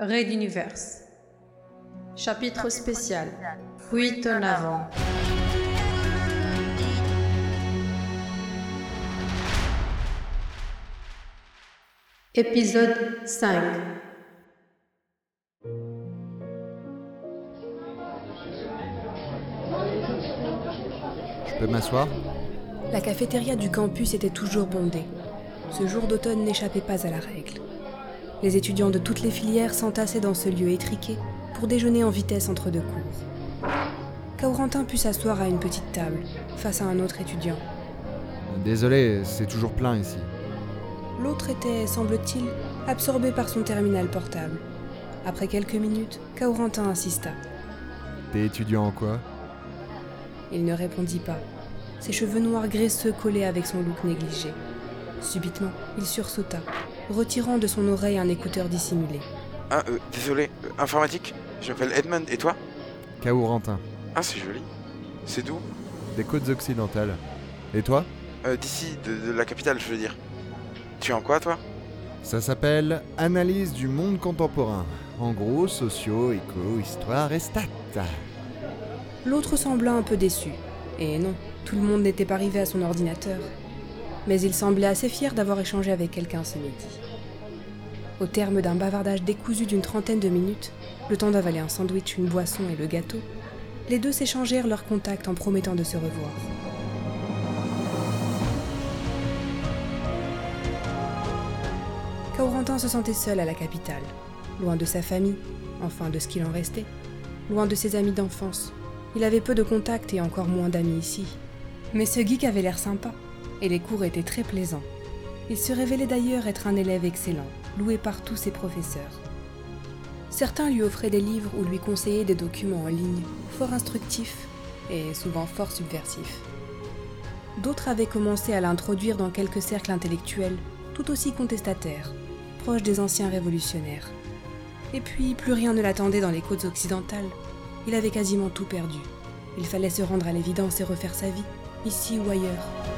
Raid d'univers. Chapitre spécial. Fuite en avant. Épisode 5. Je peux m'asseoir? La cafétéria du campus était toujours bondée. Ce jour d'automne n'échappait pas à la règle. Les étudiants de toutes les filières s'entassaient dans ce lieu étriqué pour déjeuner en vitesse entre deux cours. Kaurentin put s'asseoir à une petite table, face à un autre étudiant. Désolé, c'est toujours plein ici. L'autre était, semble-t-il, absorbé par son terminal portable. Après quelques minutes, Kaurentin insista. T'es étudiant en quoi? Il ne répondit pas. Ses cheveux noirs graisseux collaient avec son look négligé. Subitement, il sursauta, retirant de son oreille un écouteur dissimulé. Ah, euh, désolé, euh, informatique Je m'appelle Edmund, et toi? Kaurentin, Ah, c'est joli. C'est d'où des côtes occidentales. Et toi? Euh, D'ici, de, de la capitale, je veux dire. Tu es en quoi, toi? Ça s'appelle Analyse du monde contemporain. En gros, sociaux, éco, histoire et stats. L'autre sembla un peu déçu. Et non, tout le monde n'était pas arrivé à son ordinateur. Mais il semblait assez fier d'avoir échangé avec quelqu'un ce midi. Au terme d'un bavardage décousu d'une trentaine de minutes, le temps d'avaler un sandwich, une boisson et le gâteau, les deux s'échangèrent leurs contacts en promettant de se revoir. Kaurentin se sentait seul à la capitale, loin de sa famille, enfin de ce qu'il en restait, loin de ses amis d'enfance. Il avait peu de contacts et encore moins d'amis ici. Mais ce geek avait l'air sympa, et les cours étaient très plaisants. Il se révélait d'ailleurs être un élève excellent, loué par tous ses professeurs. Certains lui offraient des livres ou lui conseillaient des documents en ligne, fort instructifs et souvent fort subversifs. D'autres avaient commencé à l'introduire dans quelques cercles intellectuels, tout aussi contestataires, proches des anciens révolutionnaires. Et puis, plus rien ne l'attendait dans les côtes occidentales. Il avait quasiment tout perdu. Il fallait se rendre à l'évidence et refaire sa vie, ici ou ailleurs.